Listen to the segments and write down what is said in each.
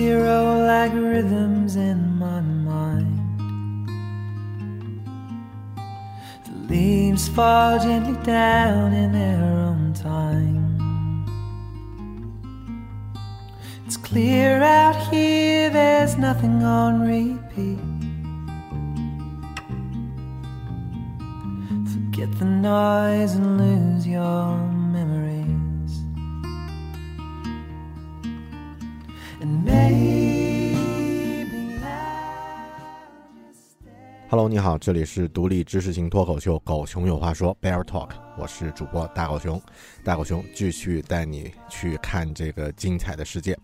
Hero like rhythms in my mind. The leaves fall gently down in their own time. It's clear out here, there's nothing on repeat. Forget the noise and lose your memories. Hello，你好，这里是独立知识型脱口秀《狗熊有话说》Bear Talk，我是主播大狗熊。大狗熊继续带你去看这个精彩的世界。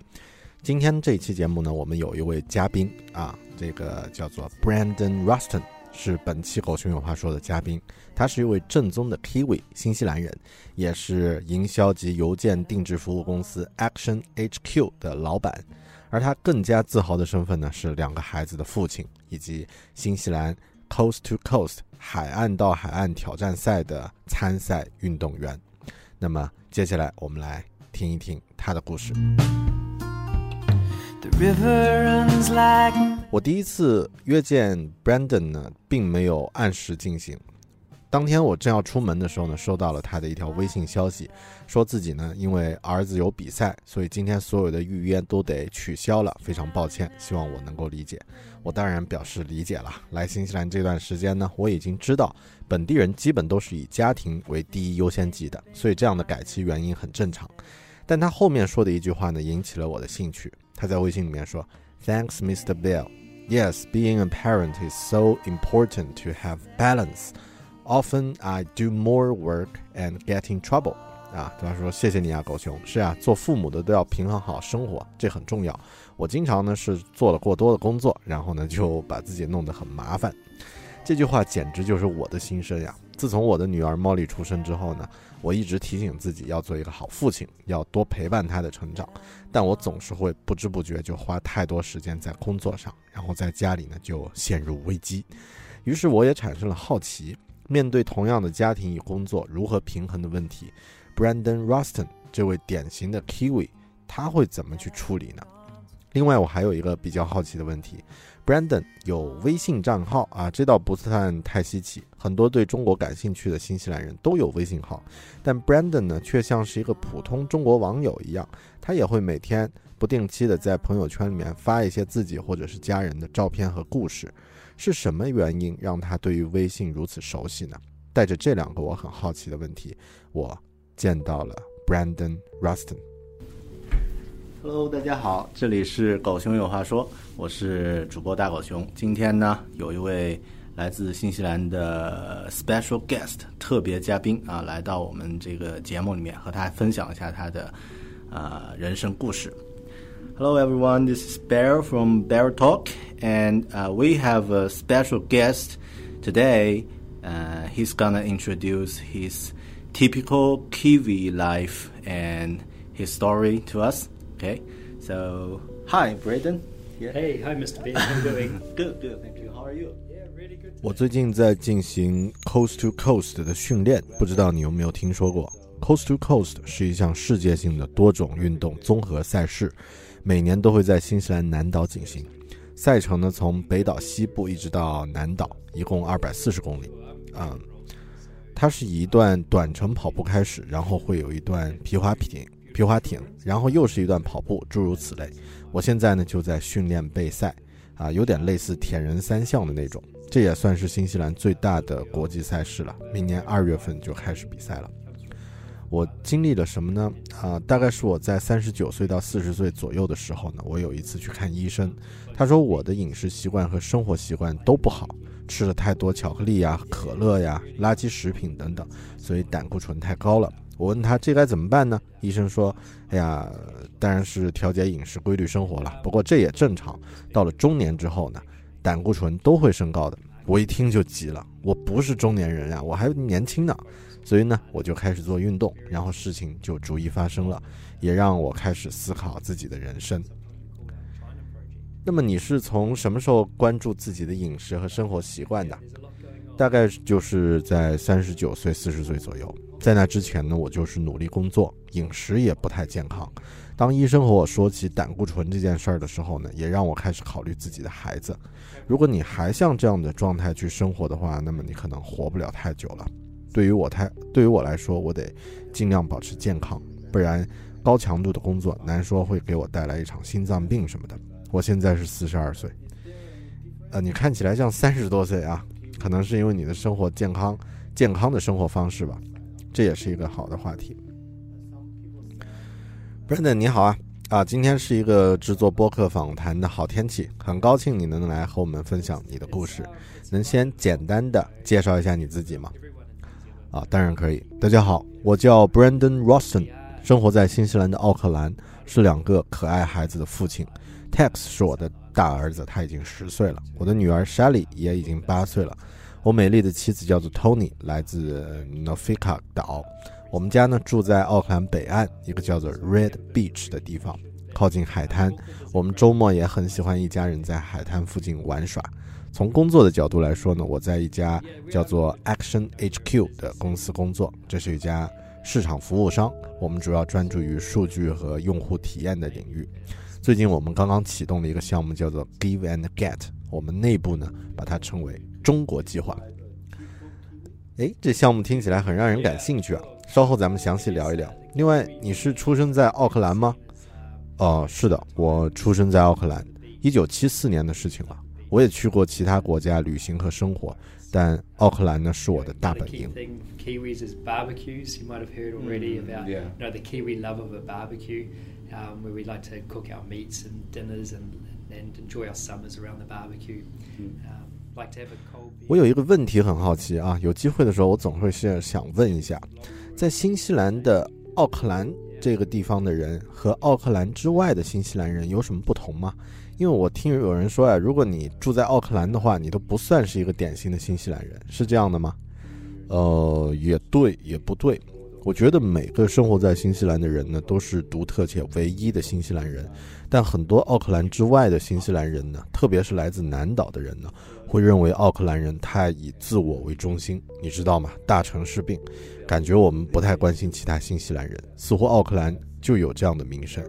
今天这期节目呢，我们有一位嘉宾啊，这个叫做 Brandon Ruston，是本期《狗熊有话说》的嘉宾。他是一位正宗的 Kiwi 新西兰人，也是营销及邮件定制服务公司 Action HQ 的老板。而他更加自豪的身份呢，是两个孩子的父亲，以及新西兰 Coast to Coast 海岸到海岸挑战赛的参赛运动员。那么接下来我们来听一听他的故事。The river runs like 我第一次约见 Brandon 呢，并没有按时进行。当天我正要出门的时候呢，收到了他的一条微信消息，说自己呢因为儿子有比赛，所以今天所有的预约都得取消了，非常抱歉，希望我能够理解。我当然表示理解了。来新西兰这段时间呢，我已经知道本地人基本都是以家庭为第一优先级的，所以这样的改期原因很正常。但他后面说的一句话呢，引起了我的兴趣。他在微信里面说：“Thanks, Mr. Bell Yes, being a parent is so important to have balance. Often I do more work and get in trouble.” 啊，对他说：“谢谢你啊，狗熊。是啊，做父母的都要平衡好生活，这很重要。我经常呢是做了过多的工作，然后呢就把自己弄得很麻烦。”这句话简直就是我的心声呀！自从我的女儿 Molly 出生之后呢，我一直提醒自己要做一个好父亲，要多陪伴她的成长，但我总是会不知不觉就花太多时间在工作上，然后在家里呢就陷入危机。于是我也产生了好奇，面对同样的家庭与工作如何平衡的问题，Brandon Ruston 这位典型的 Kiwi 他会怎么去处理呢？另外，我还有一个比较好奇的问题，Brandon 有微信账号啊，这倒不算太稀奇，很多对中国感兴趣的新西兰人都有微信号，但 Brandon 呢，却像是一个普通中国网友一样，他也会每天不定期的在朋友圈里面发一些自己或者是家人的照片和故事，是什么原因让他对于微信如此熟悉呢？带着这两个我很好奇的问题，我见到了 Brandon Ruston。Hello，大家好，这里是狗熊有话说，我是主播大狗熊。今天呢，有一位来自新西兰的 special guest 特别嘉宾啊，来到我们这个节目里面，和他分享一下他的呃人生故事。Hello everyone, this is Bear from Bear Talk, and uh, we have a special guest today. Uh, he's gonna introduce his typical Kiwi life and his story to us. Okay, so hi, Braden. Yeah. Hey, hi, Mr. B. How you doing? Good, good, thank you. How are you? 我最近在进行 Coast to Coast 的训练，不知道你有没有听说过？Coast to Coast 是一项世界性的多种运动综合赛事，每年都会在新西兰南岛进行。赛程呢，从北岛西部一直到南岛，一共二百四十公里。嗯，它是一段短程跑步开始，然后会有一段皮划艇，皮划艇，然后又是一段跑步，诸如此类。我现在呢就在训练备赛，啊，有点类似铁人三项的那种。这也算是新西兰最大的国际赛事了，明年二月份就开始比赛了。我经历了什么呢？啊，大概是我在三十九岁到四十岁左右的时候呢，我有一次去看医生，他说我的饮食习惯和生活习惯都不好，吃了太多巧克力呀、可乐呀、垃圾食品等等，所以胆固醇太高了。我问他这该怎么办呢？医生说：“哎呀，当然是调节饮食、规律生活了。不过这也正常，到了中年之后呢，胆固醇都会升高的。”我一听就急了，我不是中年人呀，我还年轻呢，所以呢，我就开始做运动，然后事情就逐一发生了，也让我开始思考自己的人生。那么你是从什么时候关注自己的饮食和生活习惯的？大概就是在三十九岁、四十岁左右。在那之前呢，我就是努力工作，饮食也不太健康。当医生和我说起胆固醇这件事儿的时候呢，也让我开始考虑自己的孩子。如果你还像这样的状态去生活的话，那么你可能活不了太久了。对于我太，对于我来说，我得尽量保持健康，不然高强度的工作难说会给我带来一场心脏病什么的。我现在是四十二岁，呃，你看起来像三十多岁啊，可能是因为你的生活健康、健康的生活方式吧。这也是一个好的话题。Brandon，你好啊！啊，今天是一个制作播客访谈的好天气，很高兴你能来和我们分享你的故事。能先简单的介绍一下你自己吗？啊，当然可以。大家好，我叫 Brandon Roston，生活在新西兰的奥克兰，是两个可爱孩子的父亲。Tex 是我的大儿子，他已经十岁了。我的女儿 Shelly 也已经八岁了。我美丽的妻子叫做 Tony，来自 Nofika 岛。我们家呢住在奥克兰北岸一个叫做 Red Beach 的地方，靠近海滩。我们周末也很喜欢一家人在海滩附近玩耍。从工作的角度来说呢，我在一家叫做 Action HQ 的公司工作，这是一家市场服务商。我们主要专注于数据和用户体验的领域。最近我们刚刚启动了一个项目，叫做 Give and Get。我们内部呢把它称为中国计划。诶，这项目听起来很让人感兴趣啊！稍后咱们详细聊一聊。另外，你是出生在奥克兰吗？哦，是的，我出生在奥克兰，一九七四年的事情了。我也去过其他国家旅行和生活，但奥克兰呢是我的大本营。Kiwis is barbecues. You might have heard already about yeah. you know the Kiwi love of a barbecue, um, where we like to cook our meats and dinners and and enjoy our summers around the barbecue. Um, like to have a cold. 我有一个问题很好奇啊，有机会的时候我总会是想问一下，在新西兰的奥克兰这个地方的人和奥克兰之外的新西兰人有什么不同吗？因为我听有人说啊，如果你住在奥克兰的话，你都不算是一个典型的新西兰人，是这样的吗？呃，也对，也不对。我觉得每个生活在新西兰的人呢，都是独特且唯一的新西兰人。但很多奥克兰之外的新西兰人呢，特别是来自南岛的人呢，会认为奥克兰人太以自我为中心，你知道吗？大城市病，感觉我们不太关心其他新西兰人，似乎奥克兰就有这样的名声。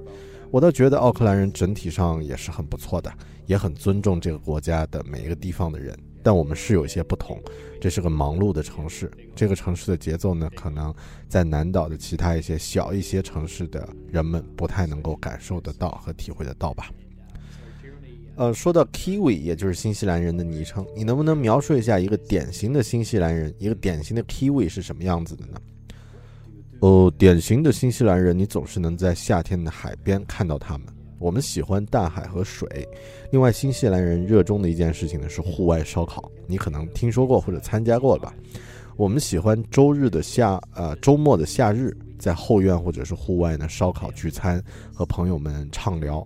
我倒觉得奥克兰人整体上也是很不错的，也很尊重这个国家的每一个地方的人。但我们是有一些不同，这是个忙碌的城市，这个城市的节奏呢，可能在南岛的其他一些小一些城市的人们不太能够感受得到和体会得到吧。呃，说到 Kiwi，也就是新西兰人的昵称，你能不能描述一下一个典型的新西兰人，一个典型的 Kiwi 是什么样子的呢？哦，典型的新西兰人，你总是能在夏天的海边看到他们。我们喜欢大海和水。另外，新西兰人热衷的一件事情呢是户外烧烤，你可能听说过或者参加过吧？我们喜欢周日的夏呃周末的夏日，在后院或者是户外呢烧烤聚餐，和朋友们畅聊。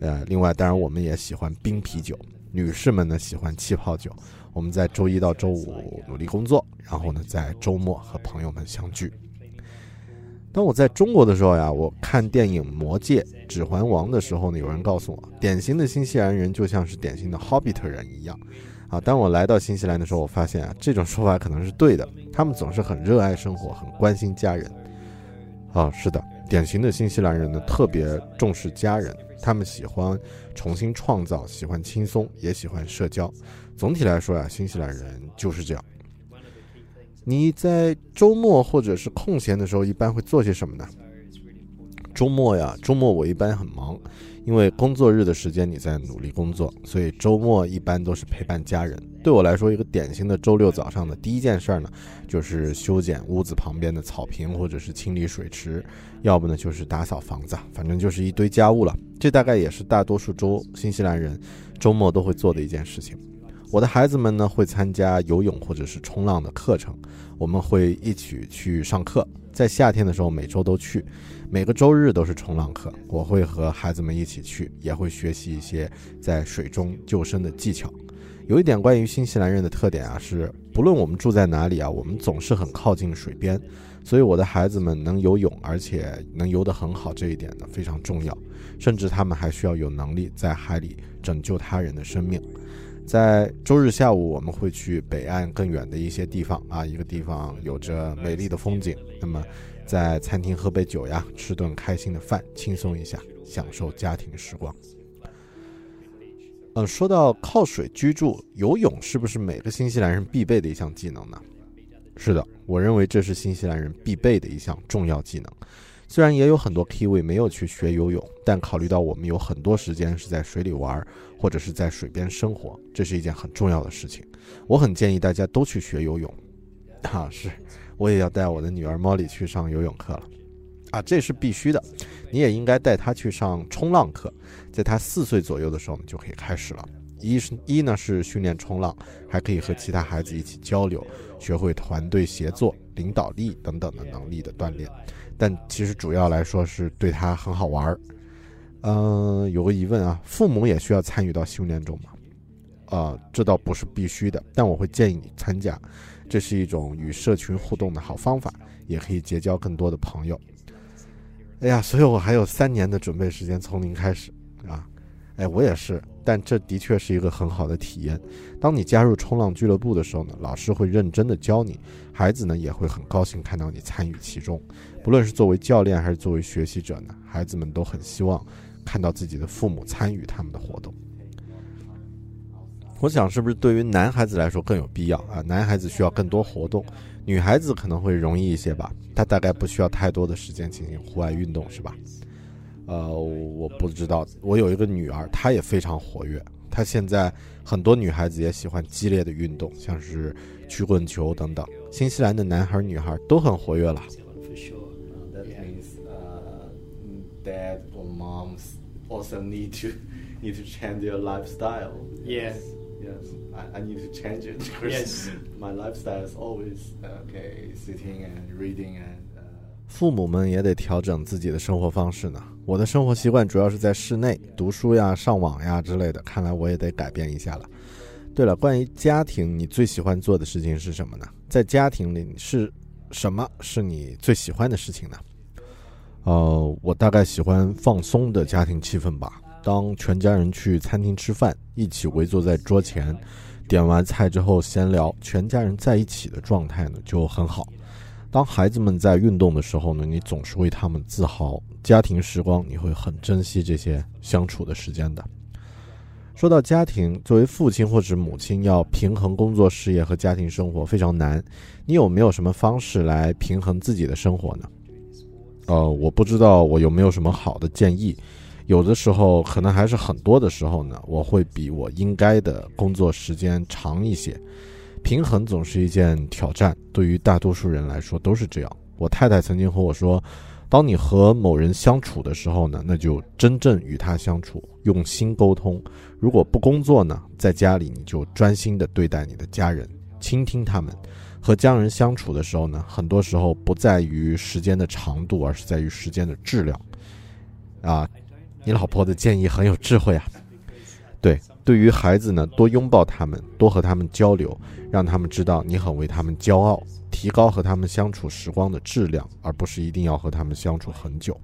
呃，另外，当然我们也喜欢冰啤酒，女士们呢喜欢气泡酒。我们在周一到周五努力工作，然后呢在周末和朋友们相聚。当我在中国的时候呀，我看电影《魔戒》《指环王》的时候呢，有人告诉我，典型的新西兰人就像是典型的 Hobbit 人一样。啊，当我来到新西兰的时候，我发现啊，这种说法可能是对的。他们总是很热爱生活，很关心家人。啊，是的，典型的新西兰人呢，特别重视家人，他们喜欢重新创造，喜欢轻松，也喜欢社交。总体来说呀，新西兰人就是这样。你在周末或者是空闲的时候，一般会做些什么呢？周末呀，周末我一般很忙，因为工作日的时间你在努力工作，所以周末一般都是陪伴家人。对我来说，一个典型的周六早上的第一件事儿呢，就是修剪屋子旁边的草坪，或者是清理水池，要不呢就是打扫房子，反正就是一堆家务了。这大概也是大多数周新西兰人周末都会做的一件事情。我的孩子们呢会参加游泳或者是冲浪的课程，我们会一起去上课。在夏天的时候，每周都去，每个周日都是冲浪课，我会和孩子们一起去，也会学习一些在水中救生的技巧。有一点关于新西兰人的特点啊，是不论我们住在哪里啊，我们总是很靠近水边，所以我的孩子们能游泳，而且能游得很好，这一点呢非常重要。甚至他们还需要有能力在海里拯救他人的生命。在周日下午，我们会去北岸更远的一些地方啊，一个地方有着美丽的风景。那么，在餐厅喝杯酒呀，吃顿开心的饭，轻松一下，享受家庭时光。嗯，说到靠水居住，游泳是不是每个新西兰人必备的一项技能呢？是的，我认为这是新西兰人必备的一项重要技能。虽然也有很多 Kiwi 没有去学游泳，但考虑到我们有很多时间是在水里玩，或者是在水边生活，这是一件很重要的事情。我很建议大家都去学游泳。啊，是，我也要带我的女儿 Molly 去上游泳课了。啊，这是必须的。你也应该带她去上冲浪课，在她四岁左右的时候呢，就可以开始了。一是一呢是训练冲浪，还可以和其他孩子一起交流，学会团队协作、领导力等等的能力的锻炼。但其实主要来说是对他很好玩儿。嗯，有个疑问啊，父母也需要参与到训练中吗？啊，这倒不是必须的，但我会建议你参加，这是一种与社群互动的好方法，也可以结交更多的朋友。哎呀，所以我还有三年的准备时间，从零开始啊。哎，我也是，但这的确是一个很好的体验。当你加入冲浪俱乐部的时候呢，老师会认真的教你，孩子呢也会很高兴看到你参与其中。不论是作为教练还是作为学习者呢，孩子们都很希望看到自己的父母参与他们的活动。我想，是不是对于男孩子来说更有必要啊？男孩子需要更多活动，女孩子可能会容易一些吧。她大概不需要太多的时间进行户外运动，是吧？呃，我不知道。我有一个女儿，她也非常活跃。她现在很多女孩子也喜欢激烈的运动，像是曲棍球等等。新西兰的男孩女孩都很活跃了。for sure. That Yeah. means uh, dad or moms also need to need to change their lifestyle. Yeah. Yes, I, I need to change it because Yes. my lifestyle is always uh, okay, sitting and reading and. 父母们也得调整自己的生活方式呢。我的生活习惯主要是在室内读书呀、上网呀之类的，看来我也得改变一下了。对了，关于家庭，你最喜欢做的事情是什么呢？在家庭里是什么是你最喜欢的事情呢？呃，我大概喜欢放松的家庭气氛吧。当全家人去餐厅吃饭，一起围坐在桌前，点完菜之后闲聊，全家人在一起的状态呢就很好。当孩子们在运动的时候呢，你总是为他们自豪。家庭时光，你会很珍惜这些相处的时间的。说到家庭，作为父亲或者母亲，要平衡工作、事业和家庭生活非常难。你有没有什么方式来平衡自己的生活呢？呃，我不知道我有没有什么好的建议。有的时候，可能还是很多的时候呢，我会比我应该的工作时间长一些。平衡总是一件挑战，对于大多数人来说都是这样。我太太曾经和我说，当你和某人相处的时候呢，那就真正与他相处，用心沟通。如果不工作呢，在家里你就专心的对待你的家人，倾听他们。和家人相处的时候呢，很多时候不在于时间的长度，而是在于时间的质量。啊，你老婆的建议很有智慧啊。对，对于孩子呢，多拥抱他们，多和他们交流，让他们知道你很为他们骄傲，提高和他们相处时光的质量，而不是一定要和他们相处很久。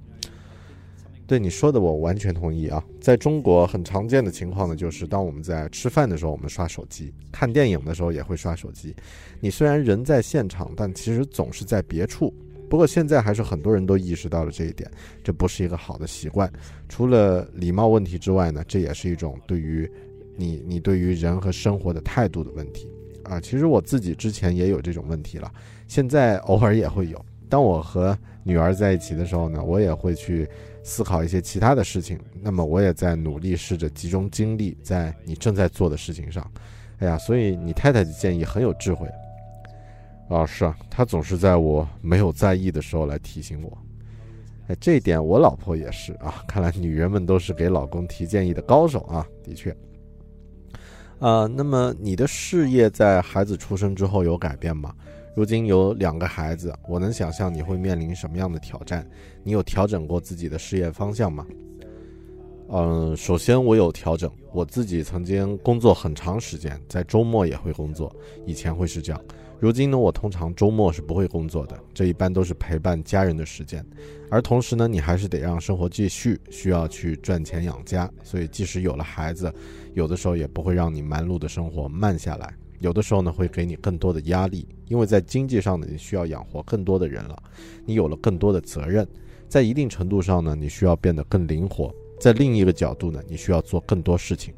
对你说的，我完全同意啊。在中国，很常见的情况呢，就是当我们在吃饭的时候，我们刷手机；看电影的时候也会刷手机。你虽然人在现场，但其实总是在别处。不过现在还是很多人都意识到了这一点，这不是一个好的习惯。除了礼貌问题之外呢，这也是一种对于你你对于人和生活的态度的问题啊。其实我自己之前也有这种问题了，现在偶尔也会有，当我和女儿在一起的时候呢，我也会去思考一些其他的事情。那么我也在努力试着集中精力在你正在做的事情上。哎呀，所以你太太的建议很有智慧。啊，是啊，她总是在我没有在意的时候来提醒我。哎，这一点我老婆也是啊。看来女人们都是给老公提建议的高手啊，的确。呃，那么你的事业在孩子出生之后有改变吗？如今有两个孩子，我能想象你会面临什么样的挑战？你有调整过自己的事业方向吗？嗯，首先我有调整，我自己曾经工作很长时间，在周末也会工作，以前会是这样。如今呢，我通常周末是不会工作的，这一般都是陪伴家人的时间。而同时呢，你还是得让生活继续，需要去赚钱养家。所以即使有了孩子，有的时候也不会让你忙碌的生活慢下来。有的时候呢，会给你更多的压力，因为在经济上呢，你需要养活更多的人了，你有了更多的责任。在一定程度上呢，你需要变得更灵活。在另一个角度呢，你需要做更多事情。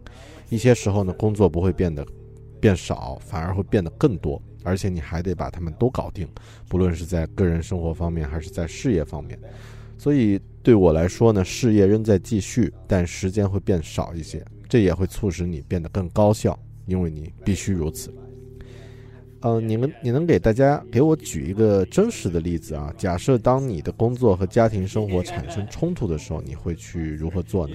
一些时候呢，工作不会变得变少，反而会变得更多。而且你还得把他们都搞定，不论是在个人生活方面还是在事业方面。所以对我来说呢，事业仍在继续，但时间会变少一些。这也会促使你变得更高效，因为你必须如此。呃，你们你能给大家给我举一个真实的例子啊？假设当你的工作和家庭生活产生冲突的时候，你会去如何做呢？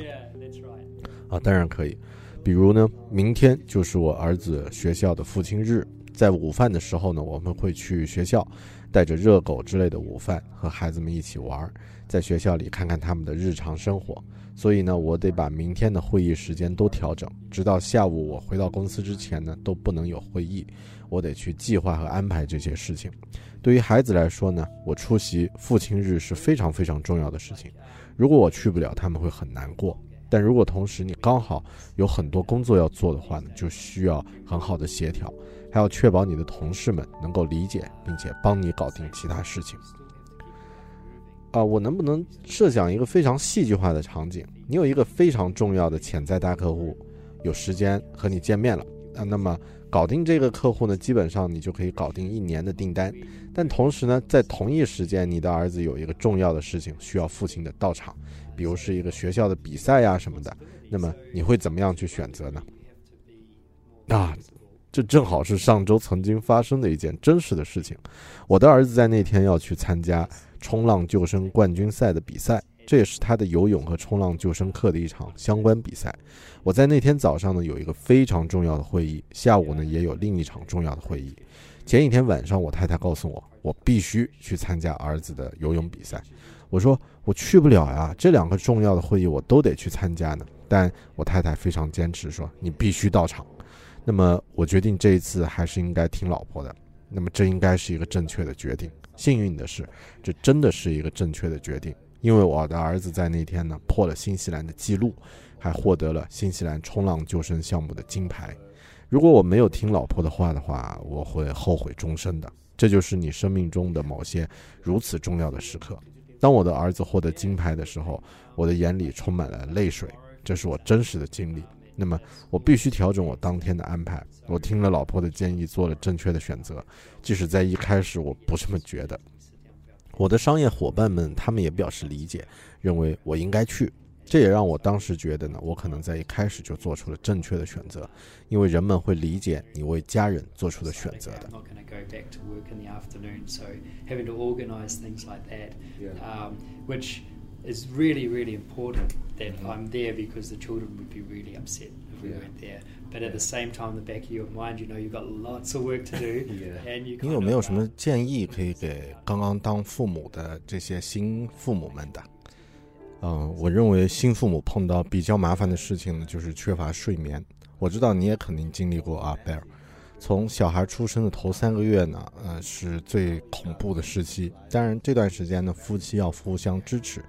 啊，当然可以。比如呢，明天就是我儿子学校的父亲日。在午饭的时候呢，我们会去学校，带着热狗之类的午饭和孩子们一起玩，在学校里看看他们的日常生活。所以呢，我得把明天的会议时间都调整，直到下午我回到公司之前呢，都不能有会议。我得去计划和安排这些事情。对于孩子来说呢，我出席父亲日是非常非常重要的事情。如果我去不了，他们会很难过。但如果同时你刚好有很多工作要做的话呢，就需要很好的协调。还要确保你的同事们能够理解，并且帮你搞定其他事情。啊，我能不能设想一个非常戏剧化的场景？你有一个非常重要的潜在大客户，有时间和你见面了啊。那么搞定这个客户呢，基本上你就可以搞定一年的订单。但同时呢，在同一时间，你的儿子有一个重要的事情需要父亲的到场，比如是一个学校的比赛呀什么的。那么你会怎么样去选择呢？啊？这正好是上周曾经发生的一件真实的事情。我的儿子在那天要去参加冲浪救生冠军赛的比赛，这也是他的游泳和冲浪救生课的一场相关比赛。我在那天早上呢有一个非常重要的会议，下午呢也有另一场重要的会议。前一天晚上，我太太告诉我，我必须去参加儿子的游泳比赛。我说我去不了呀，这两个重要的会议我都得去参加呢。但我太太非常坚持说，你必须到场。那么我决定这一次还是应该听老婆的，那么这应该是一个正确的决定。幸运的是，这真的是一个正确的决定，因为我的儿子在那天呢破了新西兰的记录，还获得了新西兰冲浪救生项目的金牌。如果我没有听老婆的话的话，我会后悔终身的。这就是你生命中的某些如此重要的时刻。当我的儿子获得金牌的时候，我的眼里充满了泪水，这是我真实的经历。那么我必须调整我当天的安排。我听了老婆的建议，做了正确的选择，即使在一开始我不这么觉得。我的商业伙伴们他们也表示理解，认为我应该去。这也让我当时觉得呢，我可能在一开始就做出了正确的选择，因为人们会理解你为家人做出的选择的。Is really, really important that I'm there because the children would be really upset if we weren't there. But at the same time, the back of your mind, you know you've got lots of work to do. and you 你有没有什么建议可以给刚刚当父母的这些新父母们的？嗯，我认为新父母碰到比较麻烦的事情呢，就是缺乏睡眠。我知道你也肯定经历过啊，贝尔。从小孩出生的头三个月呢，呃，是最恐怖的时期。当然，这段时间呢，夫妻要互相支持。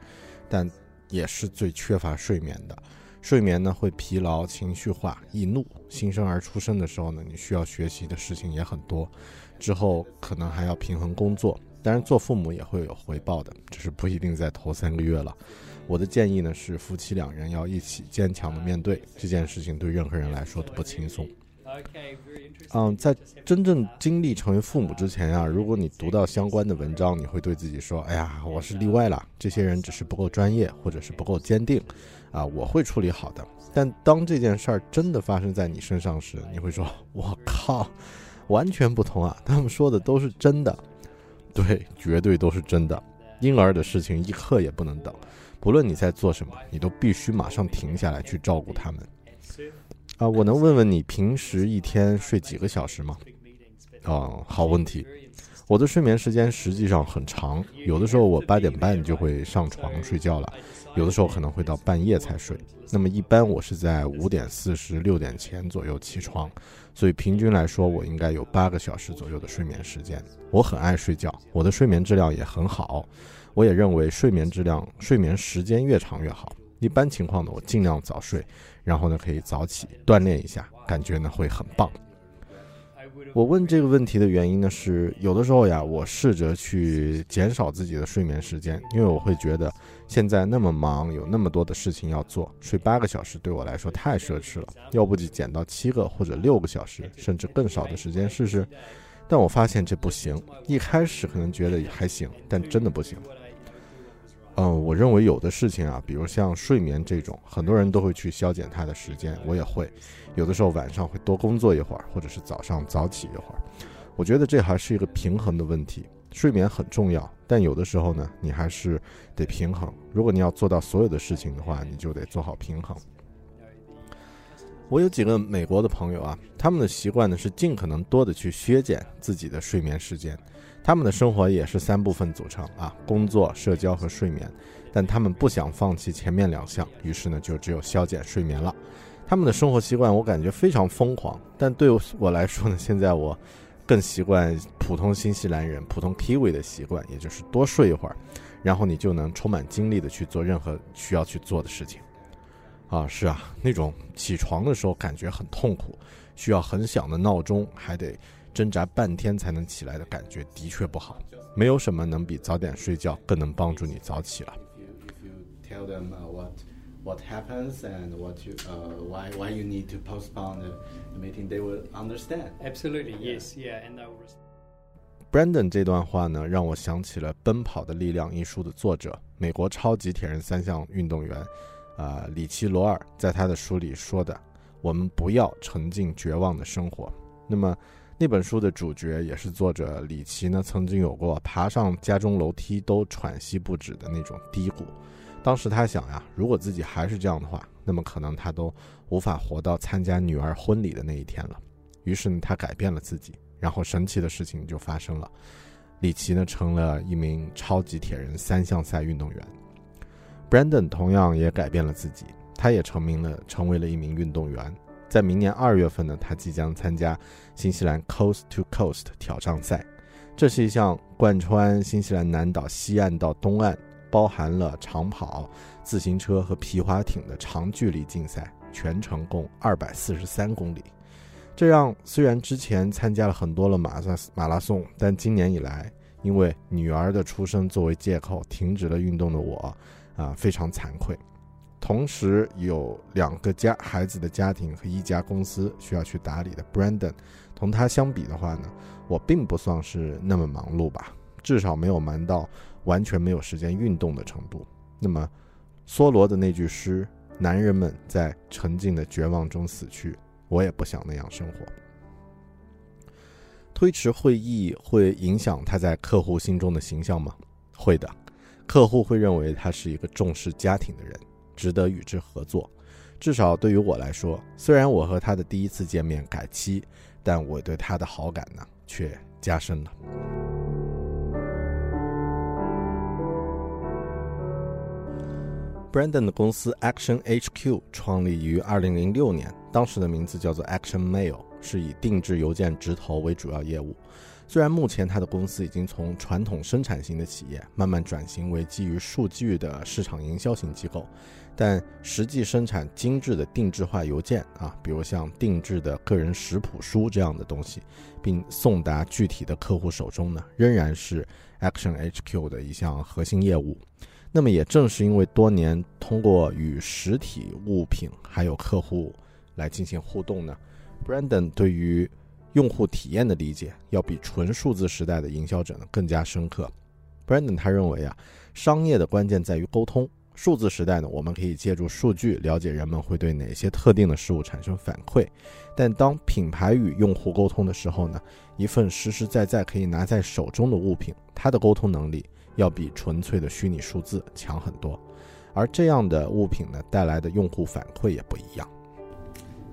但也是最缺乏睡眠的，睡眠呢会疲劳、情绪化、易怒。新生儿出生的时候呢，你需要学习的事情也很多，之后可能还要平衡工作。当然，做父母也会有回报的，只是不一定在头三个月了。我的建议呢是，夫妻两人要一起坚强的面对这件事情，对任何人来说都不轻松。嗯，在真正经历成为父母之前啊，如果你读到相关的文章，你会对自己说：“哎呀，我是例外了，这些人只是不够专业，或者是不够坚定，啊，我会处理好的。”但当这件事儿真的发生在你身上时，你会说：“我靠，完全不同啊！他们说的都是真的，对，绝对都是真的。婴儿的事情一刻也不能等，不论你在做什么，你都必须马上停下来去照顾他们。”啊，我能问问你平时一天睡几个小时吗？啊，好问题。我的睡眠时间实际上很长，有的时候我八点半就会上床睡觉了，有的时候可能会到半夜才睡。那么一般我是在五点四十六点前左右起床，所以平均来说，我应该有八个小时左右的睡眠时间。我很爱睡觉，我的睡眠质量也很好。我也认为睡眠质量、睡眠时间越长越好。一般情况呢，我尽量早睡，然后呢可以早起锻炼一下，感觉呢会很棒。我问这个问题的原因呢，是有的时候呀，我试着去减少自己的睡眠时间，因为我会觉得现在那么忙，有那么多的事情要做，睡八个小时对我来说太奢侈了，要不就减到七个或者六个小时，甚至更少的时间试试。但我发现这不行，一开始可能觉得还行，但真的不行。嗯，我认为有的事情啊，比如像睡眠这种，很多人都会去消减他的时间，我也会。有的时候晚上会多工作一会儿，或者是早上早起一会儿。我觉得这还是一个平衡的问题。睡眠很重要，但有的时候呢，你还是得平衡。如果你要做到所有的事情的话，你就得做好平衡。我有几个美国的朋友啊，他们的习惯呢是尽可能多的去削减自己的睡眠时间。他们的生活也是三部分组成啊，工作、社交和睡眠。但他们不想放弃前面两项，于是呢，就只有消减睡眠了。他们的生活习惯我感觉非常疯狂，但对我来说呢，现在我更习惯普通新西兰人、普通 Kiwi 的习惯，也就是多睡一会儿，然后你就能充满精力的去做任何需要去做的事情。啊，是啊，那种起床的时候感觉很痛苦，需要很响的闹钟，还得挣扎半天才能起来的感觉，的确不好。没有什么能比早点睡觉更能帮助你早起了。if you if you tell them uh, what what happens and what you uh, why why you need to postpone the, the meeting, they will understand. Absolutely, yes, yeah, and they'll. Res- Brandon 这段话呢，让我想起了《奔跑的力量》一书的作者，美国超级铁人三项运动员，啊、里奇·罗尔在他的书里说的：“我们不要沉浸绝望的生活。”那么那本书的主角也是作者里奇呢，曾经有过爬上家中楼梯都喘息不止的那种低谷。当时他想呀，如果自己还是这样的话，那么可能他都无法活到参加女儿婚礼的那一天了。于是呢，他改变了自己，然后神奇的事情就发生了，里奇呢成了一名超级铁人三项赛运动员。Brandon 同样也改变了自己，他也成名了，成为了一名运动员。在明年二月份呢，他即将参加新西兰 Coast to Coast 挑战赛，这是一项贯穿新西兰南岛西岸到东岸，包含了长跑、自行车和皮划艇的长距离竞赛，全程共二百四十三公里。这让虽然之前参加了很多了马拉马拉松，但今年以来因为女儿的出生作为借口停止了运动的我，啊，非常惭愧。同时有两个家孩子的家庭和一家公司需要去打理的 Brandon，同他相比的话呢，我并不算是那么忙碌吧，至少没有忙到完全没有时间运动的程度。那么，梭罗的那句诗“男人们在沉静的绝望中死去”，我也不想那样生活。推迟会议会影响他在客户心中的形象吗？会的，客户会认为他是一个重视家庭的人，值得与之合作。至少对于我来说，虽然我和他的第一次见面改期，但我对他的好感呢却加深了。Brandon 的公司 Action HQ 创立于2006年，当时的名字叫做 Action Mail，是以定制邮件直投为主要业务。虽然目前他的公司已经从传统生产型的企业慢慢转型为基于数据的市场营销型机构，但实际生产精致的定制化邮件啊，比如像定制的个人食谱书这样的东西，并送达具体的客户手中呢，仍然是 Action HQ 的一项核心业务。那么也正是因为多年通过与实体物品还有客户来进行互动呢，Brandon 对于用户体验的理解要比纯数字时代的营销者呢更加深刻。Brandon 他认为啊，商业的关键在于沟通。数字时代呢，我们可以借助数据了解人们会对哪些特定的事物产生反馈，但当品牌与用户沟通的时候呢，一份实实在在可以拿在手中的物品，它的沟通能力要比纯粹的虚拟数字强很多。而这样的物品呢，带来的用户反馈也不一样。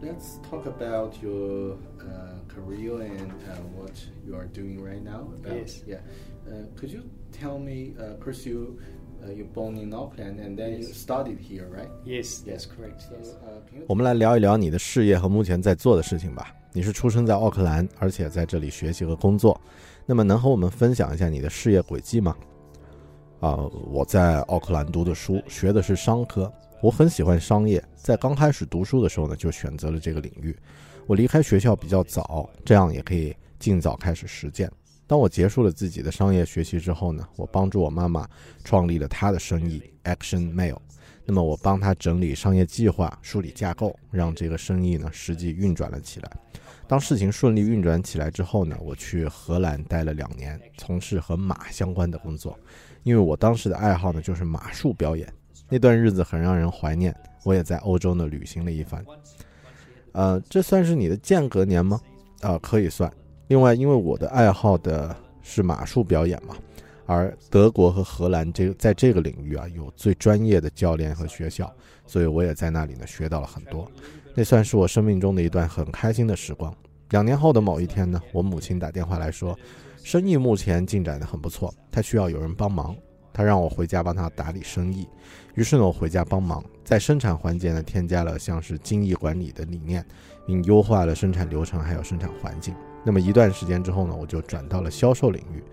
Let's talk about your uh, career and uh, what you are doing right now. About, Yes. Yeah. Uh, could you tell me, uh, Chris, you uh, you're born in Auckland and then you studied here, right? Yes, that's correct. Yes. uh, 我们来聊一聊你的事业和目前在做的事情吧。你是出生在奥克兰，而且在这里学习和工作，那么能和我们分享一下你的事业轨迹吗？啊、我在奥克兰读的书，学的是商科，我很喜欢商业，在刚开始读书的时候呢，就选择了这个领域。我离开学校比较早，这样也可以尽早开始实践。当我结束了自己的商业学习之后呢，我帮助我妈妈创立了她的生意 Action Mail。那么我帮她整理商业计划、梳理架构，让这个生意呢实际运转了起来。当事情顺利运转起来之后呢，我去荷兰待了两年，从事和马相关的工作。因为我当时的爱好呢就是马术表演，那段日子很让人怀念。我也在欧洲呢旅行了一番。呃，这算是你的间隔年吗？啊、可以算。另外，因为我的爱好的是马术表演嘛，而德国和荷兰这个在这个领域啊有最专业的教练和学校，所以我也在那里呢学到了很多。那算是我生命中的一段很开心的时光。两年后的某一天呢，我母亲打电话来说，生意目前进展的很不错，她需要有人帮忙，她让我回家帮她打理生意。于是呢，我回家帮忙，在生产环节呢添加了像是精益管理的理念，并优化了生产流程还有生产环境。那么一段时间之后呢，我就转到了销售领域。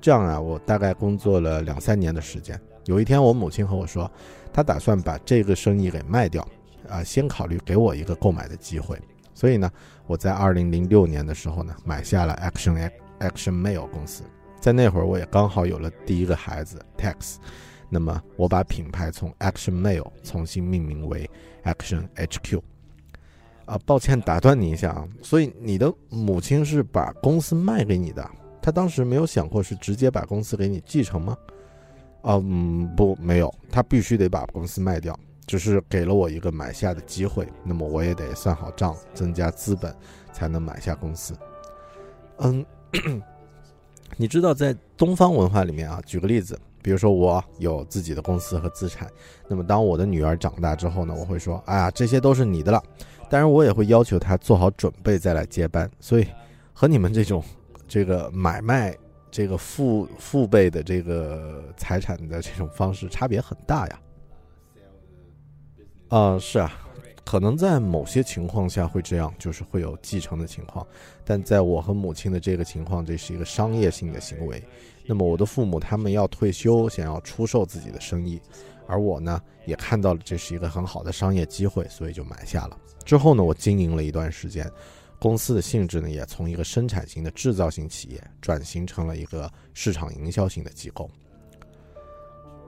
这样啊，我大概工作了两三年的时间。有一天，我母亲和我说，她打算把这个生意给卖掉，啊，先考虑给我一个购买的机会。所以呢，我在二零零六年的时候呢，买下了 Action Action Mail 公司。在那会儿，我也刚好有了第一个孩子 Tex。那么，我把品牌从 Action Mail 重新命名为 Action HQ。啊，抱歉打断你一下啊，所以你的母亲是把公司卖给你的，她当时没有想过是直接把公司给你继承吗？啊，嗯，不，没有，她必须得把公司卖掉，只是给了我一个买下的机会，那么我也得算好账，增加资本，才能买下公司。嗯，你知道在东方文化里面啊，举个例子，比如说我有自己的公司和资产，那么当我的女儿长大之后呢，我会说，哎呀，这些都是你的了。当然，我也会要求她做好准备再来接班。所以，和你们这种这个买卖这个父父辈的这个财产的这种方式差别很大呀。啊、是啊，可能在某些情况下会这样，就是会有继承的情况。但在我和母亲的这个情况，这是一个商业性的行为。那么我的父母他们要退休，想要出售自己的生意，而我呢也看到了这是一个很好的商业机会，所以就买下了。之后呢，我经营了一段时间，公司的性质呢也从一个生产型的制造型企业转型成了一个市场营销型的机构。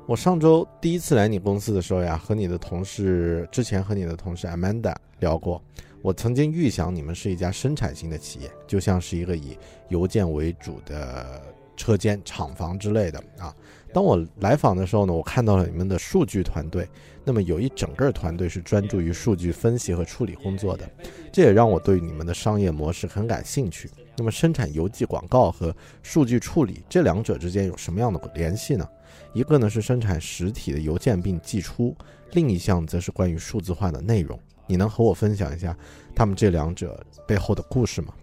我上周第一次来你公司的时候呀，和你的同事之前和你的同事 Amanda 聊过，我曾经预想你们是一家生产型的企业，就像是一个以邮件为主的车间、厂房之类的啊。当我来访的时候呢，我看到了你们的数据团队，那么有一整个团队是专注于数据分析和处理工作的，这也让我对你们的商业模式很感兴趣。那么生产邮寄广告和数据处理这两者之间有什么样的联系呢？一个呢是生产实体的邮件并寄出，另一项则是关于数字化的内容。你能和我分享一下他们这两者背后的故事吗？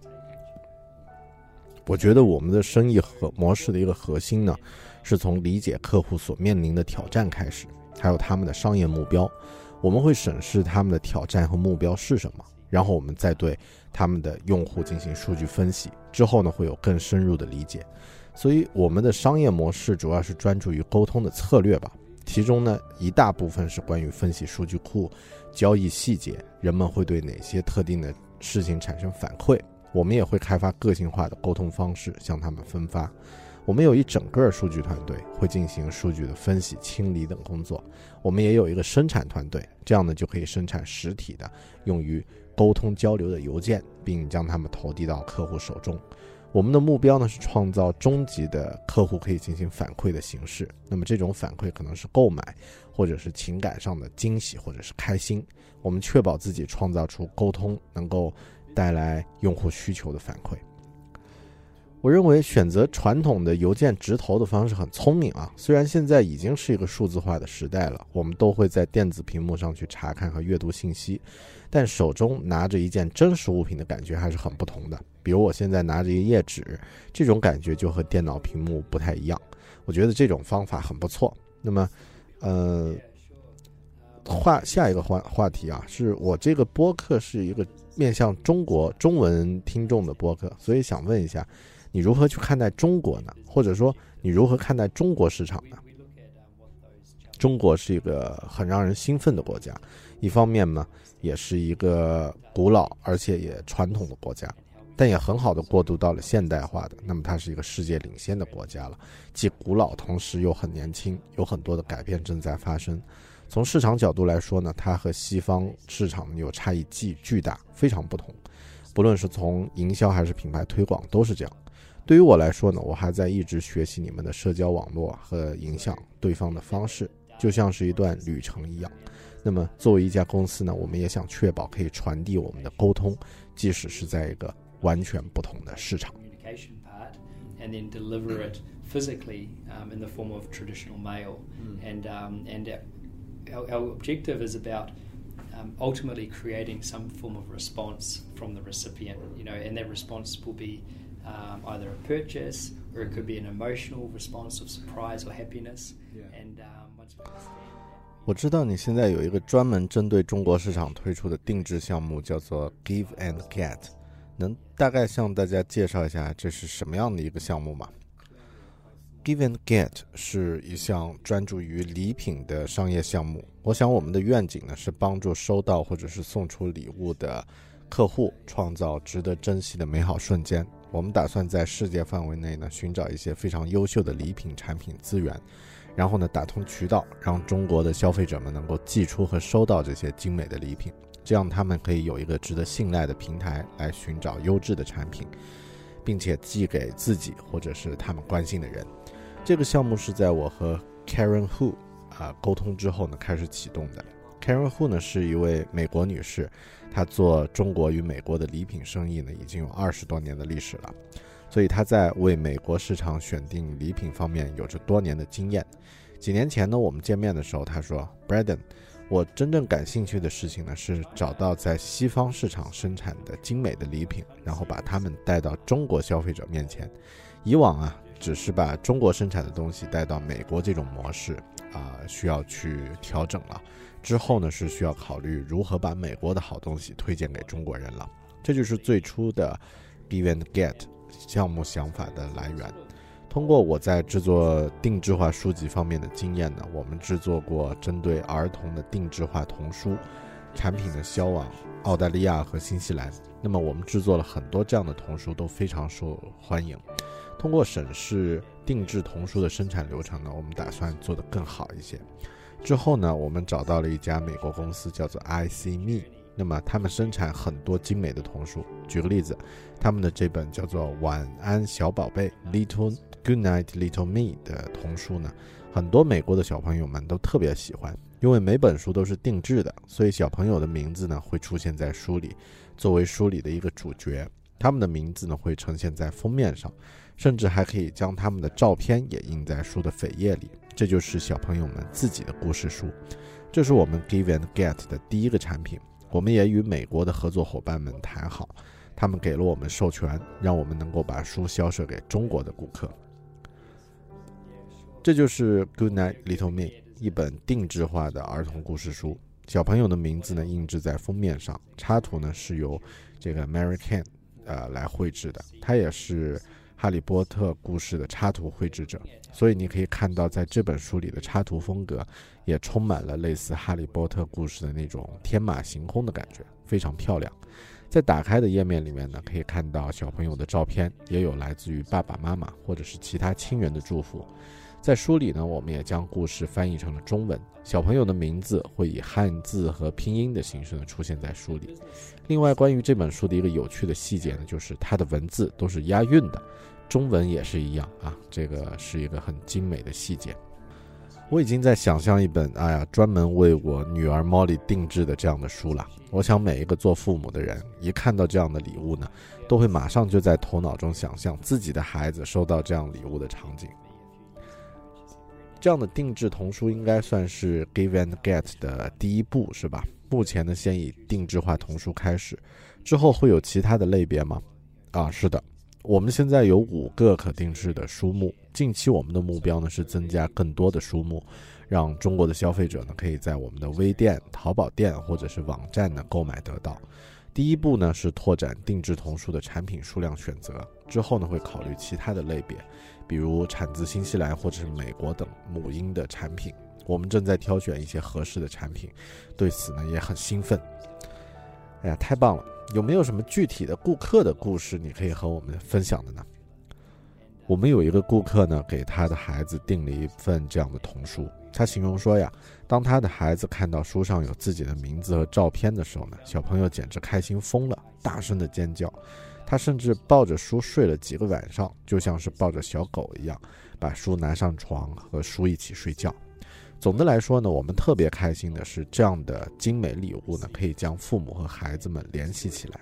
我觉得我们的生意和模式的一个核心呢，是从理解客户所面临的挑战开始，还有他们的商业目标。我们会审视他们的挑战和目标是什么，然后我们再对他们的用户进行数据分析，之后呢会有更深入的理解。所以我们的商业模式主要是专注于沟通的策略吧，其中呢一大部分是关于分析数据库、交易细节，人们会对哪些特定的事情产生反馈。我们也会开发个性化的沟通方式，向他们分发。我们有一整个数据团队会进行数据的分析、清理等工作。我们也有一个生产团队，这样呢就可以生产实体的用于沟通交流的邮件，并将它们投递到客户手中。我们的目标呢是创造终极的客户可以进行反馈的形式。那么这种反馈可能是购买，或者是情感上的惊喜，或者是开心。我们确保自己创造出沟通能够带来用户需求的反馈。我认为选择传统的邮件直投的方式很聪明啊。虽然现在已经是一个数字化的时代了，我们都会在电子屏幕上去查看和阅读信息，但手中拿着一件真实物品的感觉还是很不同的。比如我现在拿着一页纸，这种感觉就和电脑屏幕不太一样。我觉得这种方法很不错。那么，呃，话下一个话话题啊，是我这个播客是一个面向中国中文听众的播客，所以想问一下。你如何去看待中国呢？或者说，你如何看待中国市场呢？中国是一个很让人兴奋的国家，一方面呢，也是一个古老而且也传统的国家，但也很好的过渡到了现代化的。那么，它是一个世界领先的国家了，既古老，同时又很年轻，有很多的改变正在发生。从市场角度来说呢，它和西方市场有差异巨巨大，非常不同。不论是从营销还是品牌推广，都是这样。对于我来说呢，我还在一直学习你们的社交网络和影响对方的方式，就像是一段旅程一样。那么，作为一家公司呢，我们也想确保可以传递我们的沟通，即使是在一个完全不同的市场。And then deliver it physically um, in the form of traditional mail. And, um, and our, our objective is about um, ultimately creating some form of response from the recipient, you know, and that response will be um, either a purchase or it could be an emotional response of surprise or happiness. And um, once we understand. 我知道你现在有一个专门针对中国市场推出的定制项目，叫做 Give and Get，能大概向大家介绍一下这是什么样的一个项目吗 Given Get 是一项专注于礼品的商业项目。我想我们的愿景呢是帮助收到或者是送出礼物的客户创造值得珍惜的美好瞬间。我们打算在世界范围内呢寻找一些非常优秀的礼品产品资源，然后呢打通渠道，让中国的消费者们能够寄出和收到这些精美的礼品，这样他们可以有一个值得信赖的平台来寻找优质的产品，并且寄给自己或者是他们关心的人。这个项目是在我和 Karen Hu 啊沟通之后呢开始启动的。Karen Hu 呢是一位美国女士。她做中国与美国的礼品生意呢，已经有二十多年的历史了，所以她在为美国市场选定礼品方面有着多年的经验。几年前呢，我们见面的时候，她说：“Braden，我真正感兴趣的事情呢，是找到在西方市场生产的精美的礼品，然后把它们带到中国消费者面前。以往啊，只是把中国生产的东西带到美国这种模式啊，需要去调整了。”之后呢，是需要考虑如何把美国的好东西推荐给中国人了。这就是最初的 Give and Get 项目想法的来源。通过我在制作定制化书籍方面的经验呢，我们制作过针对儿童的定制化童书，产品的销往澳大利亚和新西兰。那么我们制作了很多这样的童书，都非常受欢迎。通过审视定制童书的生产流程呢，我们打算做得更好一些。之后呢，我们找到了一家美国公司，叫做 ICMe。那么他们生产很多精美的童书。举个例子，他们的这本叫做《晚安小宝贝》（Little Good Night Little Me） 的童书呢，很多美国的小朋友们都特别喜欢，因为每本书都是定制的，所以小朋友的名字呢会出现在书里，作为书里的一个主角。他们的名字呢会呈现在封面上，甚至还可以将他们的照片也印在书的扉页里。这就是小朋友们自己的故事书，这是我们 Give and Get 的第一个产品。我们也与美国的合作伙伴们谈好，他们给了我们授权，让我们能够把书销售给中国的顾客。这就是 Good Night Little Me，一本定制化的儿童故事书。小朋友的名字呢印制在封面上，插图呢是由这个 Mary Kane 呃来绘制的，他也是。哈利波特故事的插图绘制者，所以你可以看到，在这本书里的插图风格也充满了类似哈利波特故事的那种天马行空的感觉，非常漂亮。在打开的页面里面呢，可以看到小朋友的照片，也有来自于爸爸妈妈或者是其他亲人的祝福。在书里呢，我们也将故事翻译成了中文，小朋友的名字会以汉字和拼音的形式呢出现在书里。另外，关于这本书的一个有趣的细节呢，就是它的文字都是押韵的，中文也是一样啊，这个是一个很精美的细节。我已经在想象一本，哎呀，专门为我女儿 Molly 定制的这样的书了。我想每一个做父母的人，一看到这样的礼物呢，都会马上就在头脑中想象自己的孩子收到这样礼物的场景。这样的定制童书应该算是 Give and Get 的第一步，是吧？目前呢，先以定制化童书开始，之后会有其他的类别吗？啊，是的，我们现在有五个可定制的书目。近期我们的目标呢是增加更多的书目，让中国的消费者呢可以在我们的微店、淘宝店或者是网站呢购买得到。第一步呢是拓展定制童书的产品数量选择，之后呢会考虑其他的类别，比如产自新西兰或者是美国等母婴的产品。我们正在挑选一些合适的产品，对此呢也很兴奋。哎呀，太棒了！有没有什么具体的顾客的故事你可以和我们分享的呢？我们有一个顾客呢，给他的孩子订了一份这样的童书。他形容说呀，当他的孩子看到书上有自己的名字和照片的时候呢，小朋友简直开心疯了，大声的尖叫。他甚至抱着书睡了几个晚上，就像是抱着小狗一样，把书拿上床和书一起睡觉。总的来说呢，我们特别开心的是，这样的精美礼物呢，可以将父母和孩子们联系起来。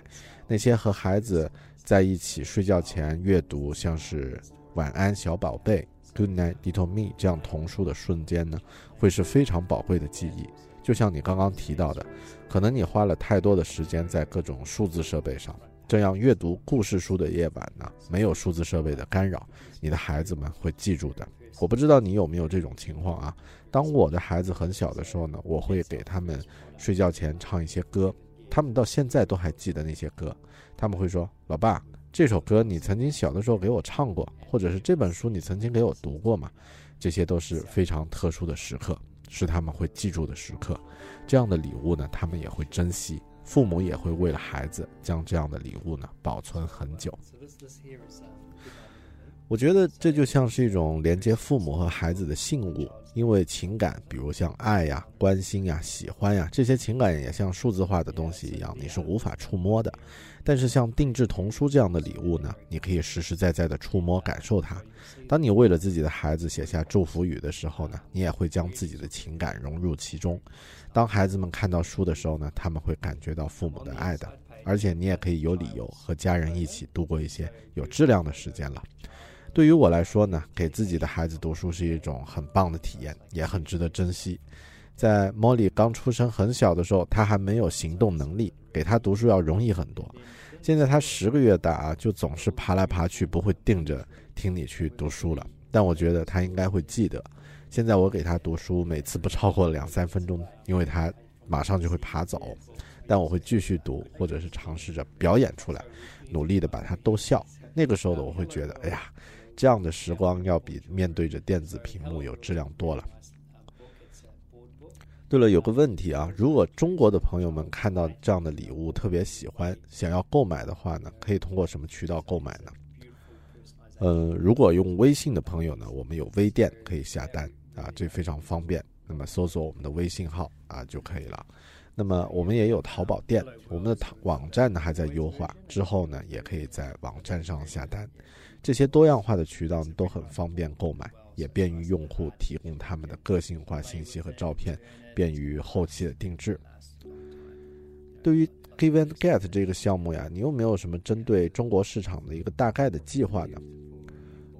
那些和孩子在一起睡觉前阅读，像是。晚安，小宝贝，Good night, little me，这样童书的瞬间呢，会是非常宝贵的记忆。就像你刚刚提到的，可能你花了太多的时间在各种数字设备上，这样阅读故事书的夜晚呢，没有数字设备的干扰，你的孩子们会记住的。我不知道你有没有这种情况啊？当我的孩子很小的时候呢，我会给他们睡觉前唱一些歌，他们到现在都还记得那些歌，他们会说：“老爸。”这首歌你曾经小的时候给我唱过，或者是这本书你曾经给我读过吗？这些都是非常特殊的时刻，是他们会记住的时刻。这样的礼物呢，他们也会珍惜，父母也会为了孩子将这样的礼物呢保存很久。我觉得这就像是一种连接父母和孩子的信物，因为情感，比如像爱呀、关心呀、喜欢呀，这些情感也像数字化的东西一样，你是无法触摸的。但是像定制童书这样的礼物呢，你可以实实在在的触摸感受它。当你为了自己的孩子写下祝福语的时候呢，你也会将自己的情感融入其中。当孩子们看到书的时候呢，他们会感觉到父母的爱的，而且你也可以有理由和家人一起度过一些有质量的时间了。对于我来说呢，给自己的孩子读书是一种很棒的体验，也很值得珍惜。在莫莉刚出生很小的时候，他还没有行动能力，给他读书要容易很多。现在他十个月大啊，就总是爬来爬去，不会定着听你去读书了。但我觉得他应该会记得。现在我给他读书，每次不超过两三分钟，因为他马上就会爬走。但我会继续读，或者是尝试着表演出来，努力的把他逗笑。那个时候的我会觉得，哎呀，这样的时光要比面对着电子屏幕有质量多了。对了，有个问题啊，如果中国的朋友们看到这样的礼物特别喜欢，想要购买的话呢，可以通过什么渠道购买呢？呃，如果用微信的朋友呢，我们有微店可以下单啊，这非常方便。那么搜索我们的微信号啊就可以了。那么我们也有淘宝店，我们的淘网站呢还在优化，之后呢也可以在网站上下单。这些多样化的渠道都很方便购买。也便于用户提供他们的个性化信息和照片，便于后期的定制。对于 Give and Get 这个项目呀，你有没有什么针对中国市场的一个大概的计划呢？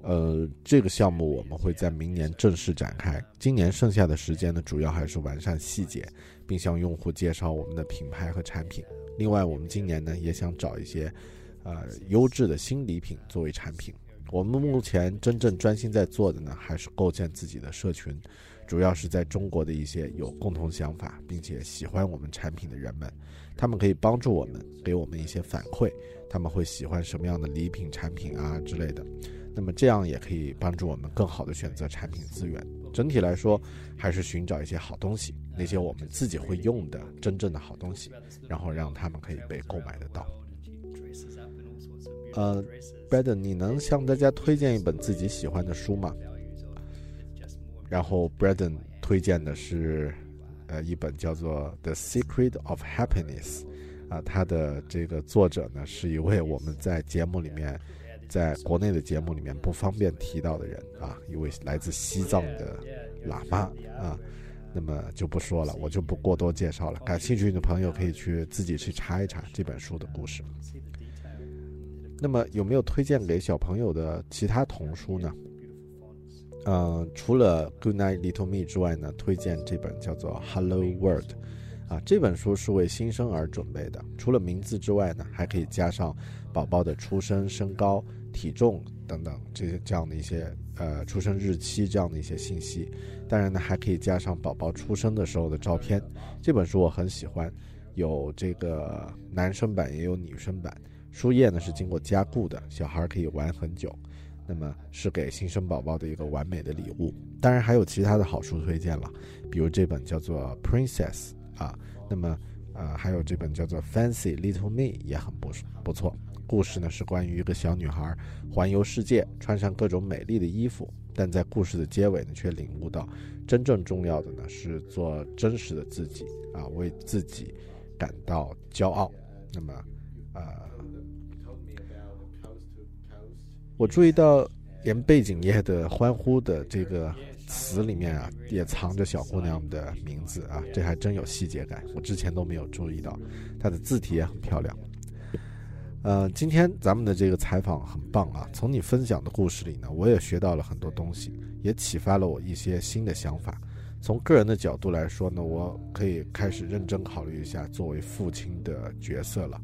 呃，这个项目我们会在明年正式展开。今年剩下的时间呢，主要还是完善细节，并向用户介绍我们的品牌和产品。另外，我们今年呢也想找一些，呃，优质的新礼品作为产品。我们目前真正专心在做的呢，还是构建自己的社群，主要是在中国的一些有共同想法并且喜欢我们产品的人们，他们可以帮助我们，给我们一些反馈，他们会喜欢什么样的礼品、产品啊之类的，那么这样也可以帮助我们更好的选择产品资源。整体来说，还是寻找一些好东西，那些我们自己会用的真正的好东西，然后让他们可以被购买得到。呃 b a d e n 你能向大家推荐一本自己喜欢的书吗？然后 Brandon 推荐的是，呃，一本叫做《The Secret of Happiness》，啊，它的这个作者呢是一位我们在节目里面，在国内的节目里面不方便提到的人啊，一位来自西藏的喇嘛啊，那么就不说了，我就不过多介绍了。感兴趣的朋友可以去自己去查一查这本书的故事。那么有没有推荐给小朋友的其他童书呢？嗯，除了《Good Night Little Me》之外呢，推荐这本叫做《Hello World》，啊，这本书是为新生儿准备的。除了名字之外呢，还可以加上宝宝的出生、身高、体重等等这些这样的一些呃出生日期这样的一些信息。当然呢，还可以加上宝宝出生的时候的照片。这本书我很喜欢，有这个男生版也有女生版。书页呢是经过加固的，小孩可以玩很久。那么是给新生宝宝的一个完美的礼物。当然还有其他的好书推荐了，比如这本叫做《Princess》啊，那么呃还有这本叫做《Fancy Little Me》也很不不错。故事呢是关于一个小女孩环游世界，穿上各种美丽的衣服，但在故事的结尾呢却领悟到，真正重要的呢是做真实的自己啊，为自己感到骄傲。那么呃。我注意到，连背景页的欢呼的这个词里面啊，也藏着小姑娘的名字啊，这还真有细节感，我之前都没有注意到。她的字体也很漂亮。呃，今天咱们的这个采访很棒啊，从你分享的故事里呢，我也学到了很多东西，也启发了我一些新的想法。从个人的角度来说呢，我可以开始认真考虑一下作为父亲的角色了。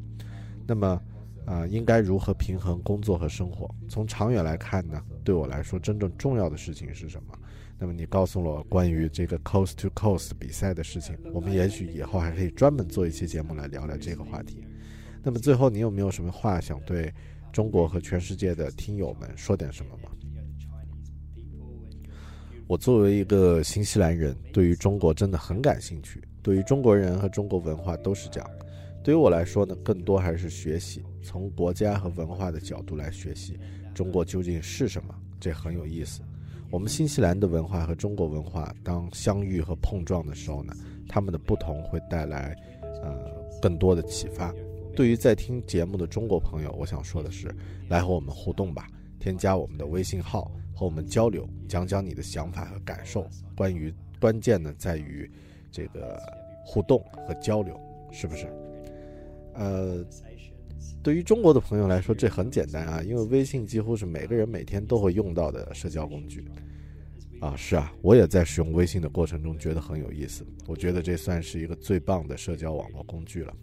那么，呃，应该如何平衡工作和生活？从长远来看呢，对我来说真正重要的事情是什么？那么你告诉了我关于这个 Coast to Coast 比赛的事情，我们也许以后还可以专门做一期节目来聊聊这个话题。那么最后，你有没有什么话想对中国和全世界的听友们说点什么吗？我作为一个新西兰人，对于中国真的很感兴趣，对于中国人和中国文化都是这样。对于我来说呢，更多还是学习，从国家和文化的角度来学习中国究竟是什么，这很有意思。我们新西兰的文化和中国文化当相遇和碰撞的时候呢，他们的不同会带来呃更多的启发。对于在听节目的中国朋友，我想说的是，来和我们互动吧，添加我们的微信号和我们交流，讲讲你的想法和感受。关于关键呢，在于这个互动和交流，是不是？呃，对于中国的朋友来说，这很简单啊，因为微信几乎是每个人每天都会用到的社交工具。啊，是啊，我也在使用微信的过程中觉得很有意思。我觉得这算是一个最棒的社交网络工具了。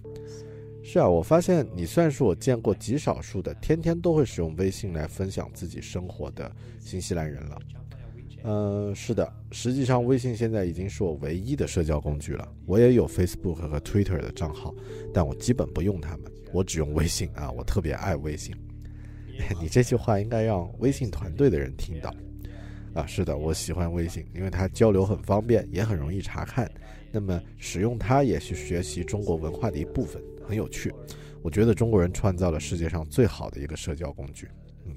是啊，我发现你算是我见过极少数的天天都会使用微信来分享自己生活的新西兰人了。嗯，是的，实际上微信现在已经是我唯一的社交工具了。我也有 Facebook 和 Twitter 的账号，但我基本不用它们，我只用微信啊，我特别爱微信。你这句话应该让微信团队的人听到。啊，是的，我喜欢微信，因为它交流很方便，也很容易查看。那么使用它也是学习中国文化的一部分，很有趣。我觉得中国人创造了世界上最好的一个社交工具。嗯，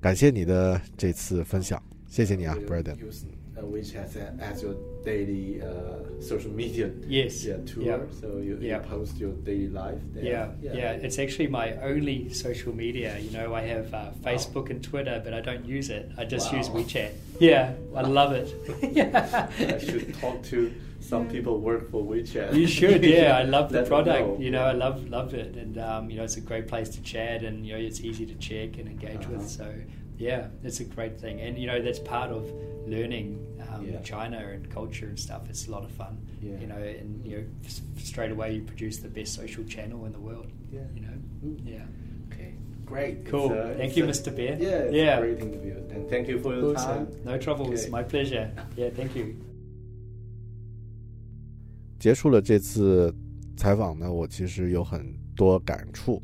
感谢你的这次分享，谢谢你啊 You ，Braden。 Use uh, WeChat as- as your daily uh, social media Yes. yeah, tool. Yeah. So you, Yeah. you post your daily life. Yeah, there. yeah, It's actually my only social media. You know, I have uh, Facebook and Twitter, but I don't use it. I just use Wow. WeChat. Yeah, I love it. yeah. I should talk to some people work for WeChat. You should, yeah. I love the Let them product. know. You know, I love love it, and um, you know, it's a great place to chat, and you know, it's easy to check and engage Uh-huh. with. So, yeah, it's a great thing, and you know, that's part of learning um, Yeah. China and culture and stuff. It's a lot of fun. Yeah. You know, and you know, s- straight away you produce the best social channel in the world. Yeah. You know, Mm. yeah. Okay, great. Cool. It's, uh, Thank it's you, a- Mr. Bear. Yeah, it's Yeah. a great interview. And thank you for your Awesome. time. No trouble. It's Okay. my pleasure. Yeah, thank you. 结束了这次采访呢，我其实有很多感触。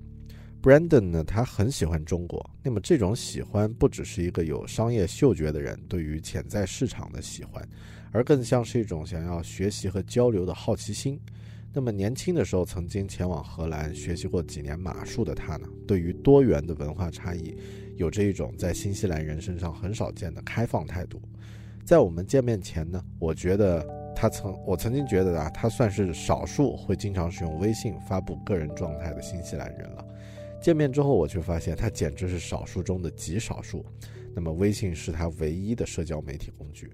Brandon 呢，他很喜欢中国。那么这种喜欢不只是一个有商业嗅觉的人对于潜在市场的喜欢，而更像是一种想要学习和交流的好奇心。那么年轻的时候曾经前往荷兰学习过几年马术的他呢，对于多元的文化差异，有着一种在新西兰人身上很少见的开放态度。在我们见面前呢，我觉得他曾我曾经觉得啊，他算是少数会经常使用微信发布个人状态的新西兰人了。见面之后，我却发现他简直是少数中的极少数。那么，微信是他唯一的社交媒体工具，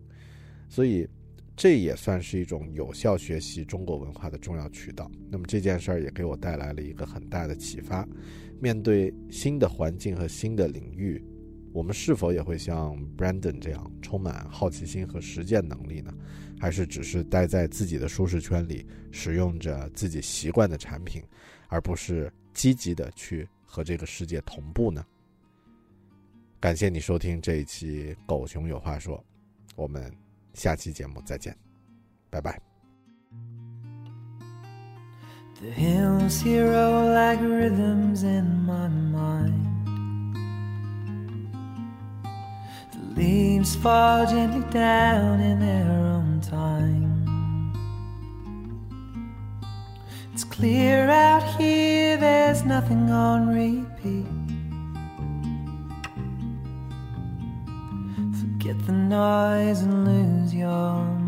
所以这也算是一种有效学习中国文化的重要渠道。那么这件事儿也给我带来了一个很大的启发：面对新的环境和新的领域，我们是否也会像 Brandon 这样充满好奇心和实践能力呢？还是只是待在自己的舒适圈里，使用着自己习惯的产品，而不是积极的去？和这个世界同步呢？感谢你收听这一期《狗熊有话说》，我们下期节目再见，拜拜。The hills here roll like rhythms in my mind. The leaves fall gently down in their own time. Clear out here, there's nothing on repeat. Forget the noise and lose your memories.